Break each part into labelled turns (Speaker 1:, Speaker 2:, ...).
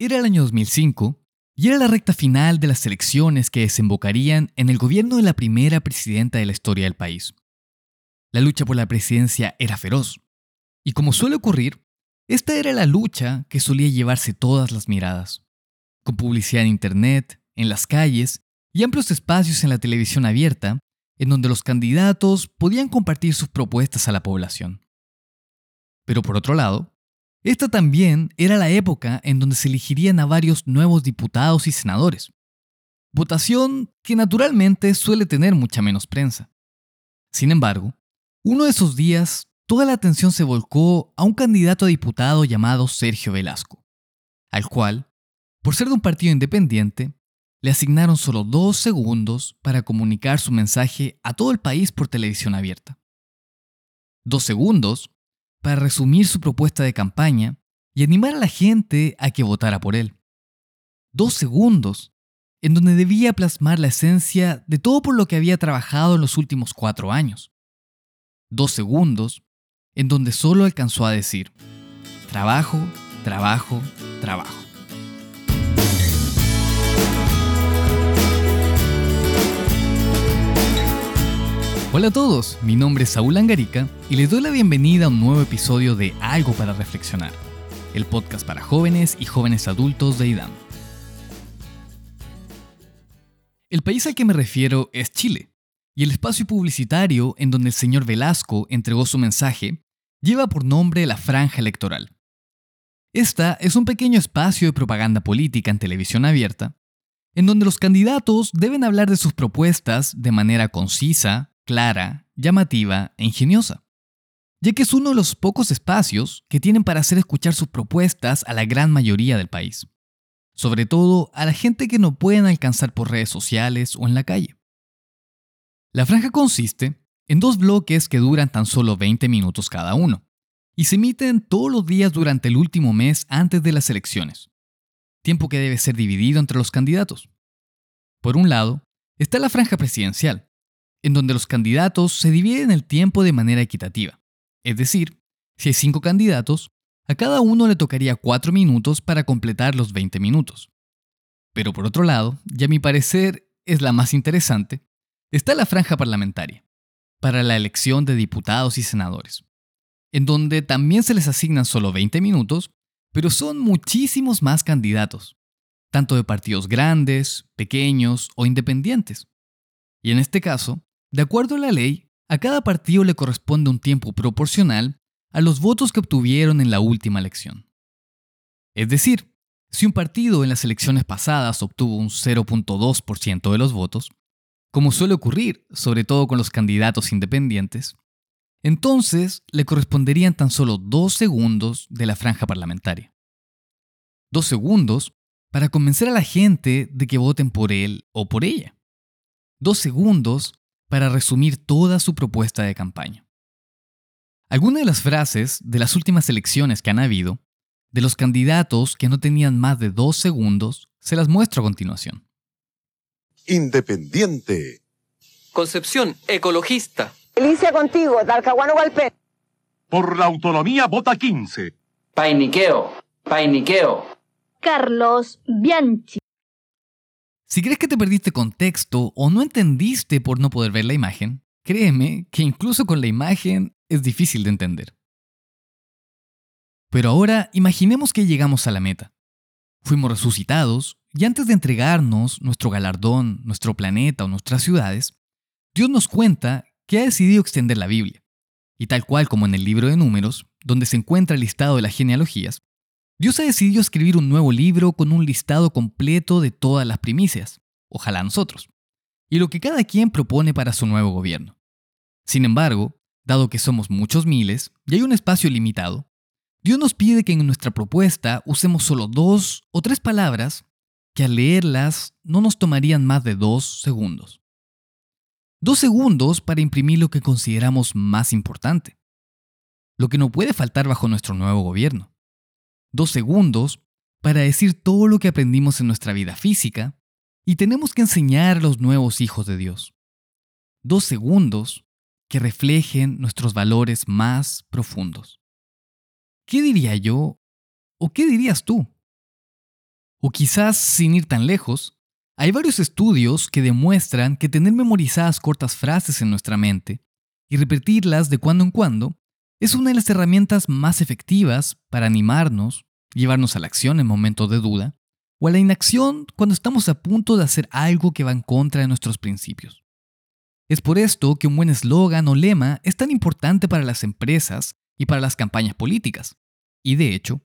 Speaker 1: Era el año 2005 y era la recta final de las elecciones que desembocarían en el gobierno de la primera presidenta de la historia del país. La lucha por la presidencia era feroz, y como suele ocurrir, esta era la lucha que solía llevarse todas las miradas, con publicidad en Internet, en las calles y amplios espacios en la televisión abierta, en donde los candidatos podían compartir sus propuestas a la población. Pero por otro lado, esta también era la época en donde se elegirían a varios nuevos diputados y senadores. Votación que naturalmente suele tener mucha menos prensa. Sin embargo, uno de esos días, toda la atención se volcó a un candidato a diputado llamado Sergio Velasco, al cual, por ser de un partido independiente, le asignaron solo dos segundos para comunicar su mensaje a todo el país por televisión abierta. Dos segundos para resumir su propuesta de campaña y animar a la gente a que votara por él. Dos segundos en donde debía plasmar la esencia de todo por lo que había trabajado en los últimos cuatro años. Dos segundos en donde solo alcanzó a decir, trabajo, trabajo, trabajo. Hola a todos, mi nombre es Saúl Angarica y les doy la bienvenida a un nuevo episodio de Algo para Reflexionar, el podcast para jóvenes y jóvenes adultos de IDAM. El país al que me refiero es Chile, y el espacio publicitario en donde el señor Velasco entregó su mensaje lleva por nombre la Franja Electoral. Esta es un pequeño espacio de propaganda política en televisión abierta, en donde los candidatos deben hablar de sus propuestas de manera concisa, clara, llamativa e ingeniosa, ya que es uno de los pocos espacios que tienen para hacer escuchar sus propuestas a la gran mayoría del país, sobre todo a la gente que no pueden alcanzar por redes sociales o en la calle. La franja consiste en dos bloques que duran tan solo 20 minutos cada uno, y se emiten todos los días durante el último mes antes de las elecciones, tiempo que debe ser dividido entre los candidatos. Por un lado, está la franja presidencial, en donde los candidatos se dividen el tiempo de manera equitativa. Es decir, si hay cinco candidatos, a cada uno le tocaría cuatro minutos para completar los 20 minutos. Pero por otro lado, y a mi parecer es la más interesante, está la franja parlamentaria, para la elección de diputados y senadores, en donde también se les asignan solo 20 minutos, pero son muchísimos más candidatos, tanto de partidos grandes, pequeños o independientes. Y en este caso, de acuerdo a la ley, a cada partido le corresponde un tiempo proporcional a los votos que obtuvieron en la última elección. Es decir, si un partido en las elecciones pasadas obtuvo un 0.2% de los votos, como suele ocurrir sobre todo con los candidatos independientes, entonces le corresponderían tan solo dos segundos de la franja parlamentaria. Dos segundos para convencer a la gente de que voten por él o por ella. Dos segundos para resumir toda su propuesta de campaña. Algunas de las frases de las últimas elecciones que han habido, de los candidatos que no tenían más de dos segundos, se las muestro a continuación.
Speaker 2: Independiente.
Speaker 3: Concepción, ecologista.
Speaker 4: Alicia contigo, Talcahuano Galpé.
Speaker 2: Por la autonomía vota 15.
Speaker 3: Painiqueo, painiqueo.
Speaker 5: Carlos Bianchi.
Speaker 1: Si crees que te perdiste contexto o no entendiste por no poder ver la imagen, créeme que incluso con la imagen es difícil de entender. Pero ahora imaginemos que llegamos a la meta. Fuimos resucitados y antes de entregarnos nuestro galardón, nuestro planeta o nuestras ciudades, Dios nos cuenta que ha decidido extender la Biblia. Y tal cual como en el libro de números, donde se encuentra el listado de las genealogías, Dios ha decidido escribir un nuevo libro con un listado completo de todas las primicias, ojalá nosotros, y lo que cada quien propone para su nuevo gobierno. Sin embargo, dado que somos muchos miles y hay un espacio limitado, Dios nos pide que en nuestra propuesta usemos solo dos o tres palabras que al leerlas no nos tomarían más de dos segundos. Dos segundos para imprimir lo que consideramos más importante, lo que no puede faltar bajo nuestro nuevo gobierno dos segundos para decir todo lo que aprendimos en nuestra vida física y tenemos que enseñar a los nuevos hijos de Dios. Dos segundos que reflejen nuestros valores más profundos. ¿Qué diría yo o qué dirías tú? O quizás, sin ir tan lejos, hay varios estudios que demuestran que tener memorizadas cortas frases en nuestra mente y repetirlas de cuando en cuando es una de las herramientas más efectivas para animarnos, llevarnos a la acción en momentos de duda o a la inacción cuando estamos a punto de hacer algo que va en contra de nuestros principios. Es por esto que un buen eslogan o lema es tan importante para las empresas y para las campañas políticas. Y de hecho,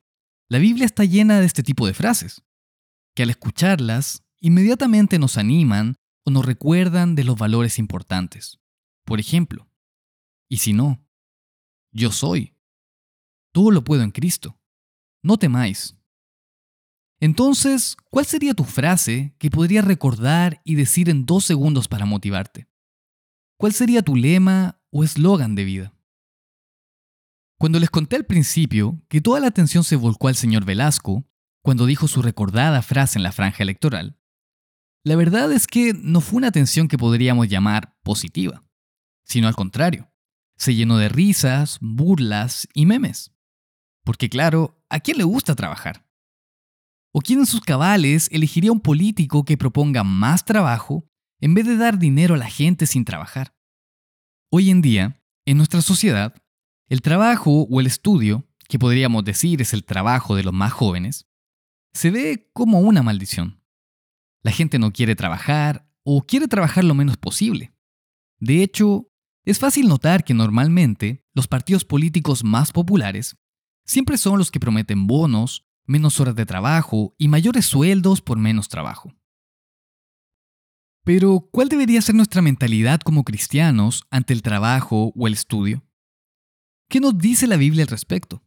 Speaker 1: la Biblia está llena de este tipo de frases, que al escucharlas inmediatamente nos animan o nos recuerdan de los valores importantes. Por ejemplo, y si no, yo soy. Todo lo puedo en Cristo. No temáis. Entonces, ¿cuál sería tu frase que podrías recordar y decir en dos segundos para motivarte? ¿Cuál sería tu lema o eslogan de vida? Cuando les conté al principio que toda la atención se volcó al señor Velasco cuando dijo su recordada frase en la franja electoral, la verdad es que no fue una atención que podríamos llamar positiva, sino al contrario, se llenó de risas, burlas y memes. Porque claro, ¿a quién le gusta trabajar? ¿O quién en sus cabales elegiría un político que proponga más trabajo en vez de dar dinero a la gente sin trabajar? Hoy en día, en nuestra sociedad, el trabajo o el estudio, que podríamos decir es el trabajo de los más jóvenes, se ve como una maldición. La gente no quiere trabajar o quiere trabajar lo menos posible. De hecho, es fácil notar que normalmente los partidos políticos más populares siempre son los que prometen bonos, menos horas de trabajo y mayores sueldos por menos trabajo. Pero, ¿cuál debería ser nuestra mentalidad como cristianos ante el trabajo o el estudio? ¿Qué nos dice la Biblia al respecto?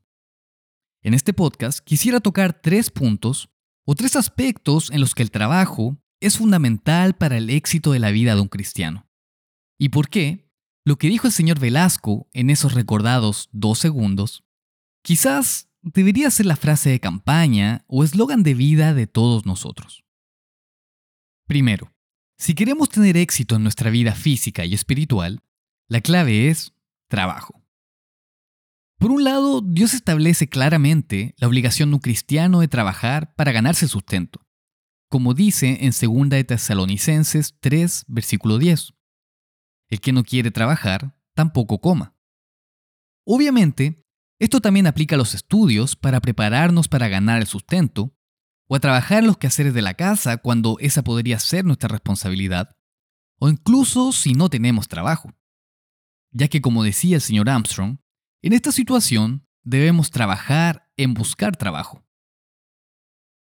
Speaker 1: En este podcast quisiera tocar tres puntos o tres aspectos en los que el trabajo es fundamental para el éxito de la vida de un cristiano. ¿Y por qué? Lo que dijo el señor Velasco en esos recordados dos segundos, quizás debería ser la frase de campaña o eslogan de vida de todos nosotros. Primero, si queremos tener éxito en nuestra vida física y espiritual, la clave es trabajo. Por un lado, Dios establece claramente la obligación de un cristiano de trabajar para ganarse sustento, como dice en 2 de Tesalonicenses 3, versículo 10. El que no quiere trabajar, tampoco coma. Obviamente, esto también aplica a los estudios para prepararnos para ganar el sustento o a trabajar los quehaceres de la casa cuando esa podría ser nuestra responsabilidad, o incluso si no tenemos trabajo. Ya que como decía el señor Armstrong, en esta situación debemos trabajar en buscar trabajo.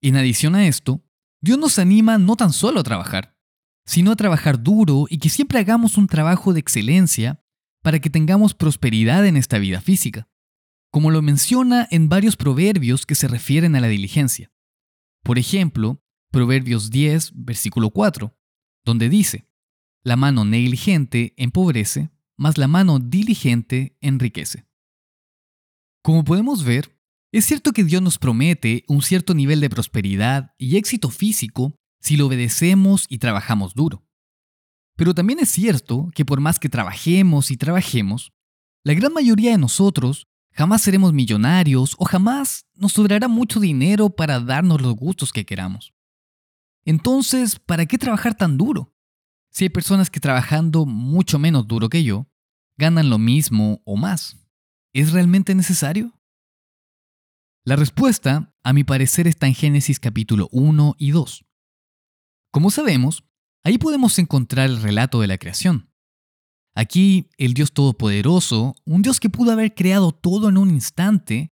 Speaker 1: En adición a esto, Dios nos anima no tan solo a trabajar, sino a trabajar duro y que siempre hagamos un trabajo de excelencia para que tengamos prosperidad en esta vida física, como lo menciona en varios proverbios que se refieren a la diligencia. Por ejemplo, Proverbios 10, versículo 4, donde dice, La mano negligente empobrece, mas la mano diligente enriquece. Como podemos ver, es cierto que Dios nos promete un cierto nivel de prosperidad y éxito físico si lo obedecemos y trabajamos duro. Pero también es cierto que por más que trabajemos y trabajemos, la gran mayoría de nosotros Jamás seremos millonarios o jamás nos sobrará mucho dinero para darnos los gustos que queramos. Entonces, ¿para qué trabajar tan duro? Si hay personas que trabajando mucho menos duro que yo, ganan lo mismo o más. ¿Es realmente necesario? La respuesta, a mi parecer, está en Génesis capítulo 1 y 2. Como sabemos, ahí podemos encontrar el relato de la creación. Aquí el Dios Todopoderoso, un Dios que pudo haber creado todo en un instante,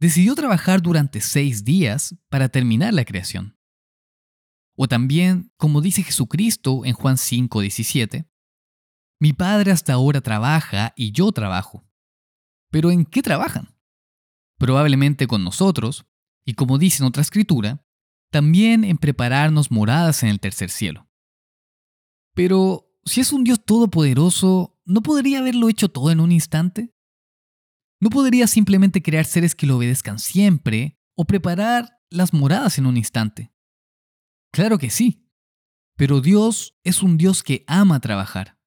Speaker 1: decidió trabajar durante seis días para terminar la creación. O también, como dice Jesucristo en Juan 5:17, mi Padre hasta ahora trabaja y yo trabajo. Pero ¿en qué trabajan? Probablemente con nosotros, y como dice en otra escritura, también en prepararnos moradas en el tercer cielo. Pero si es un Dios todopoderoso, ¿no podría haberlo hecho todo en un instante? ¿No podría simplemente crear seres que lo obedezcan siempre o preparar las moradas en un instante? Claro que sí, pero Dios es un Dios que ama trabajar.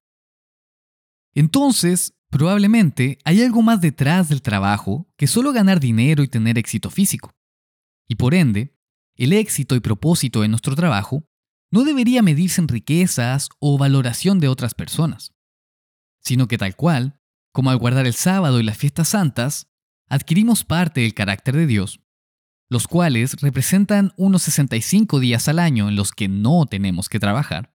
Speaker 1: Entonces, probablemente hay algo más detrás del trabajo que solo ganar dinero y tener éxito físico. Y por ende, el éxito y propósito de nuestro trabajo no debería medirse en riquezas o valoración de otras personas, sino que tal cual, como al guardar el sábado y las fiestas santas, adquirimos parte del carácter de Dios, los cuales representan unos 65 días al año en los que no tenemos que trabajar,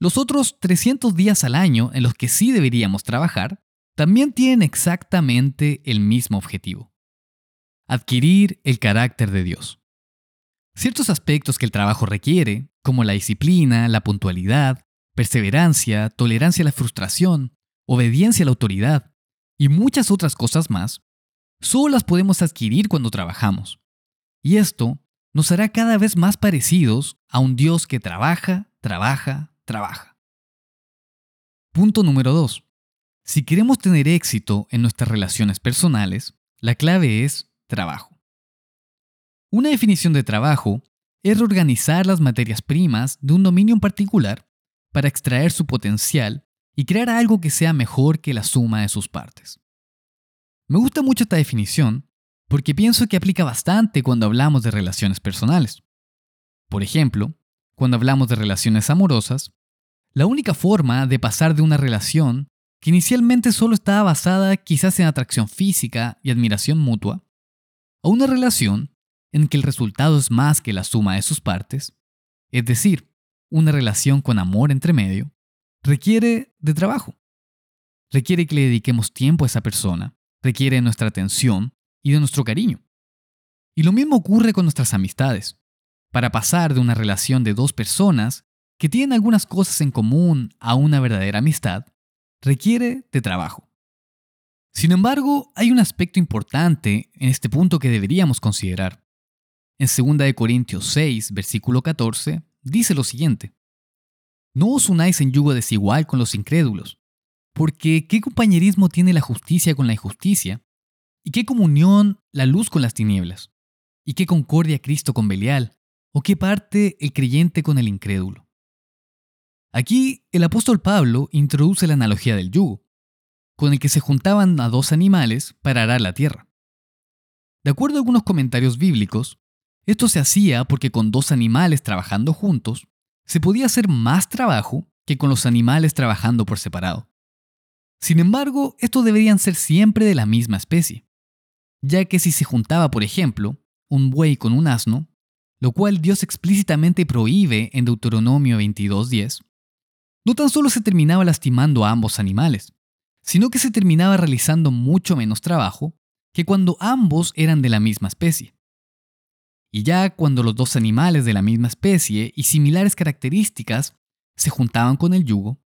Speaker 1: los otros 300 días al año en los que sí deberíamos trabajar, también tienen exactamente el mismo objetivo. Adquirir el carácter de Dios. Ciertos aspectos que el trabajo requiere, como la disciplina, la puntualidad, perseverancia, tolerancia a la frustración, obediencia a la autoridad y muchas otras cosas más, solo las podemos adquirir cuando trabajamos. Y esto nos hará cada vez más parecidos a un Dios que trabaja, trabaja, trabaja. Punto número 2. Si queremos tener éxito en nuestras relaciones personales, la clave es trabajo. Una definición de trabajo es reorganizar las materias primas de un dominio en particular para extraer su potencial y crear algo que sea mejor que la suma de sus partes. Me gusta mucho esta definición porque pienso que aplica bastante cuando hablamos de relaciones personales. Por ejemplo, cuando hablamos de relaciones amorosas, la única forma de pasar de una relación que inicialmente solo estaba basada quizás en atracción física y admiración mutua, a una relación en que el resultado es más que la suma de sus partes, es decir, una relación con amor entre medio, requiere de trabajo. Requiere que le dediquemos tiempo a esa persona, requiere nuestra atención y de nuestro cariño. Y lo mismo ocurre con nuestras amistades. Para pasar de una relación de dos personas que tienen algunas cosas en común a una verdadera amistad, requiere de trabajo. Sin embargo, hay un aspecto importante en este punto que deberíamos considerar. En 2 Corintios 6, versículo 14, dice lo siguiente. No os unáis en yugo desigual con los incrédulos, porque ¿qué compañerismo tiene la justicia con la injusticia? ¿Y qué comunión la luz con las tinieblas? ¿Y qué concordia Cristo con Belial? ¿O qué parte el creyente con el incrédulo? Aquí el apóstol Pablo introduce la analogía del yugo, con el que se juntaban a dos animales para arar la tierra. De acuerdo a algunos comentarios bíblicos, esto se hacía porque con dos animales trabajando juntos, se podía hacer más trabajo que con los animales trabajando por separado. Sin embargo, estos deberían ser siempre de la misma especie, ya que si se juntaba, por ejemplo, un buey con un asno, lo cual Dios explícitamente prohíbe en Deuteronomio 22.10, no tan solo se terminaba lastimando a ambos animales, sino que se terminaba realizando mucho menos trabajo que cuando ambos eran de la misma especie. Y ya cuando los dos animales de la misma especie y similares características se juntaban con el yugo,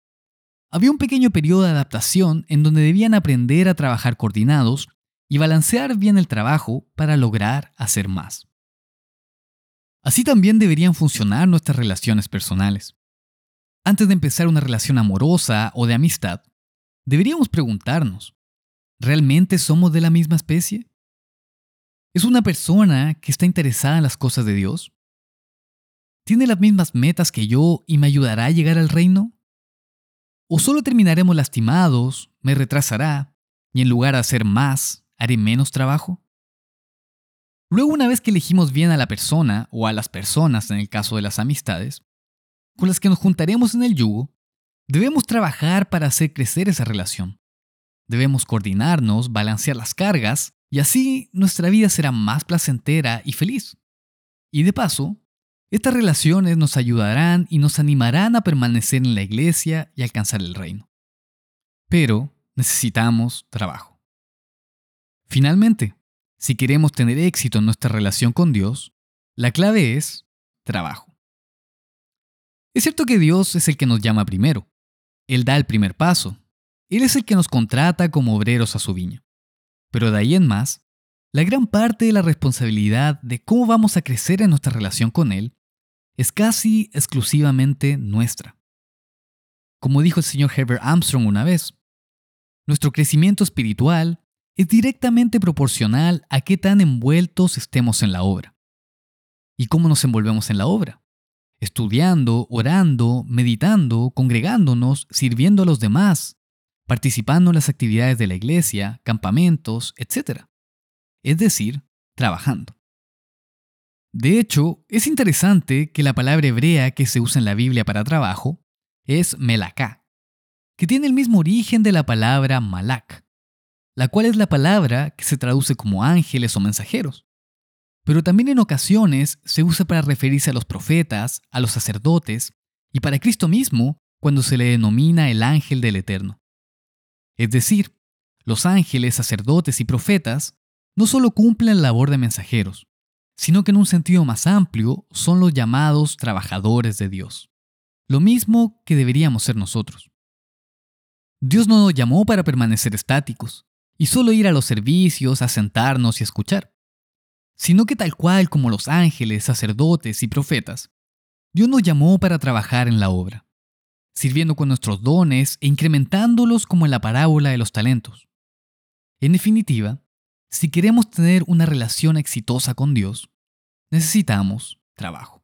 Speaker 1: había un pequeño periodo de adaptación en donde debían aprender a trabajar coordinados y balancear bien el trabajo para lograr hacer más. Así también deberían funcionar nuestras relaciones personales. Antes de empezar una relación amorosa o de amistad, deberíamos preguntarnos, ¿realmente somos de la misma especie? ¿Es una persona que está interesada en las cosas de Dios? ¿Tiene las mismas metas que yo y me ayudará a llegar al reino? ¿O solo terminaremos lastimados, me retrasará y en lugar de hacer más, haré menos trabajo? Luego, una vez que elegimos bien a la persona o a las personas en el caso de las amistades, con las que nos juntaremos en el yugo, debemos trabajar para hacer crecer esa relación. Debemos coordinarnos, balancear las cargas y así nuestra vida será más placentera y feliz. Y de paso, estas relaciones nos ayudarán y nos animarán a permanecer en la iglesia y alcanzar el reino. Pero necesitamos trabajo. Finalmente, si queremos tener éxito en nuestra relación con Dios, la clave es trabajo. Es cierto que Dios es el que nos llama primero. Él da el primer paso. Él es el que nos contrata como obreros a su viña. Pero de ahí en más, la gran parte de la responsabilidad de cómo vamos a crecer en nuestra relación con Él es casi exclusivamente nuestra. Como dijo el señor Herbert Armstrong una vez, nuestro crecimiento espiritual es directamente proporcional a qué tan envueltos estemos en la obra. ¿Y cómo nos envolvemos en la obra? Estudiando, orando, meditando, congregándonos, sirviendo a los demás, participando en las actividades de la iglesia, campamentos, etc. Es decir, trabajando. De hecho, es interesante que la palabra hebrea que se usa en la Biblia para trabajo es melaká, que tiene el mismo origen de la palabra malak, la cual es la palabra que se traduce como ángeles o mensajeros. Pero también en ocasiones se usa para referirse a los profetas, a los sacerdotes y para Cristo mismo cuando se le denomina el ángel del Eterno. Es decir, los ángeles, sacerdotes y profetas no solo cumplen la labor de mensajeros, sino que en un sentido más amplio son los llamados trabajadores de Dios, lo mismo que deberíamos ser nosotros. Dios no nos llamó para permanecer estáticos y solo ir a los servicios, a sentarnos y escuchar, sino que tal cual como los ángeles, sacerdotes y profetas, Dios nos llamó para trabajar en la obra, sirviendo con nuestros dones e incrementándolos como en la parábola de los talentos. En definitiva, si queremos tener una relación exitosa con Dios, necesitamos trabajo.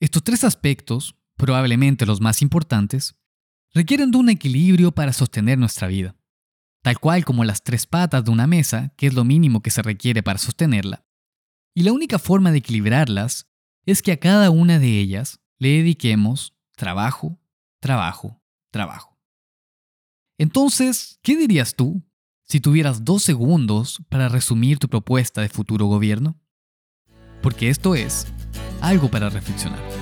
Speaker 1: Estos tres aspectos, probablemente los más importantes, requieren de un equilibrio para sostener nuestra vida, tal cual como las tres patas de una mesa, que es lo mínimo que se requiere para sostenerla. Y la única forma de equilibrarlas es que a cada una de ellas le dediquemos trabajo, trabajo, trabajo. Entonces, ¿qué dirías tú si tuvieras dos segundos para resumir tu propuesta de futuro gobierno? Porque esto es algo para reflexionar.